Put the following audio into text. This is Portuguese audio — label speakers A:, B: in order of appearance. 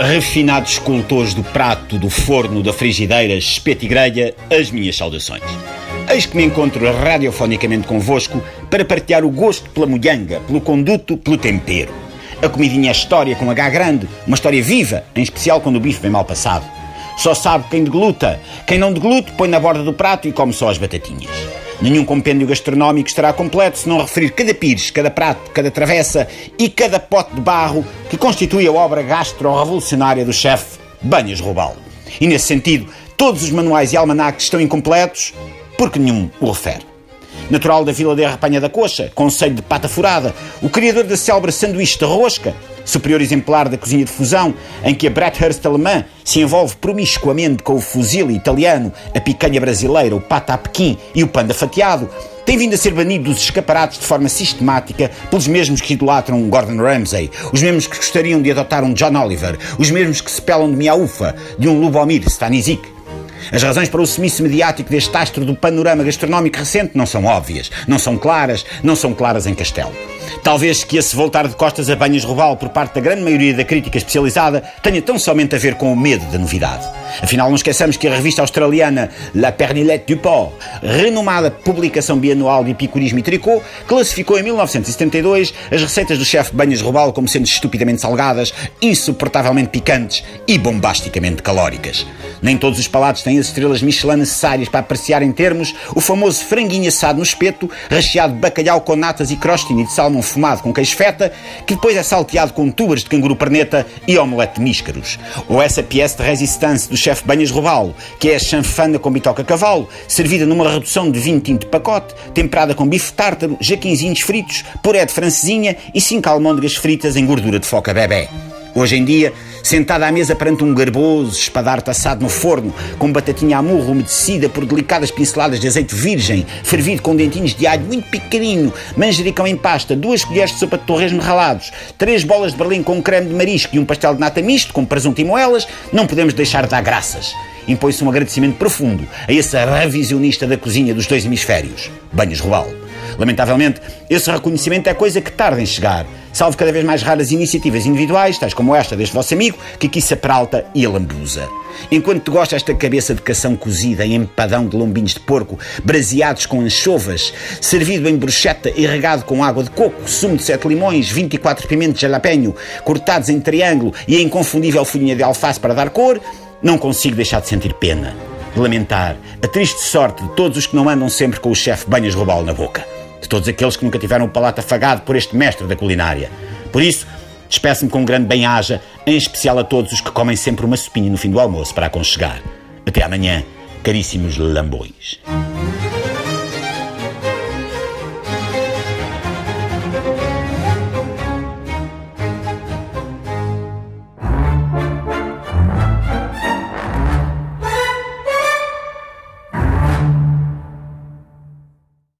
A: refinados escultores do prato, do forno, da frigideira, espeto e grelha, as minhas saudações. Eis que me encontro radiofonicamente convosco para partilhar o gosto pela molhanga, pelo conduto, pelo tempero. A comidinha é história com H grande, uma história viva, em especial quando o bife vem mal passado. Só sabe quem degluta. Quem não degluta põe na borda do prato e come só as batatinhas. Nenhum compêndio gastronómico estará completo se não referir cada pires, cada prato, cada travessa e cada pote de barro que constitui a obra gastro-revolucionária do chefe Banhas Rubal. E nesse sentido, todos os manuais e almanacs estão incompletos porque nenhum o refere. Natural da Vila de Arrapanha da Coxa, conselho de Pata Furada, o criador da célebre sanduíche de rosca, superior exemplar da cozinha de fusão, em que a Bratwurst alemã se envolve promiscuamente com o fuzil italiano, a picanha brasileira, o pata a pequim e o panda fatiado, tem vindo a ser banido dos escaparates de forma sistemática pelos mesmos que idolatram Gordon Ramsay, os mesmos que gostariam de adotar um John Oliver, os mesmos que se pelam de Miaufa, de um Lubomir Stanisic. As razões para o sumiço mediático deste astro do panorama gastronómico recente não são óbvias, não são claras, não são claras em Castelo. Talvez que esse voltar de costas a banhas robal por parte da grande maioria da crítica especializada tenha tão somente a ver com o medo da novidade. Afinal, não esqueçamos que a revista australiana La Pernilette du Port, renomada publicação bianual de epicurismo e tricô, classificou em 1972 as receitas do chefe Banhas Robal como sendo estupidamente salgadas, insuportavelmente picantes e bombasticamente calóricas. Nem todos os palatos têm as estrelas Michelin necessárias para apreciar em termos o famoso franguinho assado no espeto, recheado de bacalhau com natas e crostini de salmão fumado com queijo feta, que depois é salteado com tubas de canguru perneta e omelete de níscaros. Ou essa pièce de resistência do chefe Banhas Robalo, que é a chanfana com bitoca cavalo, servida numa redução de 20 tinto de pacote, temperada com bife tártaro, jaquinzinhos fritos, puré de francesinha e cinco almôndegas fritas em gordura de foca bebê. Hoje em dia, sentada à mesa perante um garboso espadarte assado no forno, com batatinha a murro umedecida por delicadas pinceladas de azeite virgem, fervido com dentinhos de alho muito pequenino, manjericão em pasta, duas colheres de sopa de torresmo ralados, três bolas de berlim com creme de marisco e um pastel de nata misto com presunto e moelas, não podemos deixar de dar graças. Impõe-se um agradecimento profundo a esse revisionista da cozinha dos dois hemisférios, Banhos Robal. Lamentavelmente, esse reconhecimento é coisa que tarda em chegar, salvo cada vez mais raras iniciativas individuais, tais como esta deste vosso amigo, que aqui se apralta e alambuza. Enquanto te gosta esta cabeça de cação cozida em empadão de lombinhos de porco, braseados com anchovas, servido em bruschetta e regado com água de coco, sumo de sete limões, 24 pimentos de jalapeño, cortados em triângulo e a inconfundível folhinha de alface para dar cor, não consigo deixar de sentir pena, de lamentar a triste sorte de todos os que não andam sempre com o chefe banhas robalo na boca de todos aqueles que nunca tiveram o palato afagado por este mestre da culinária. Por isso, despeço-me com um grande bem-aja, em especial a todos os que comem sempre uma sopinha no fim do almoço para aconchegar. Até amanhã, caríssimos lambões.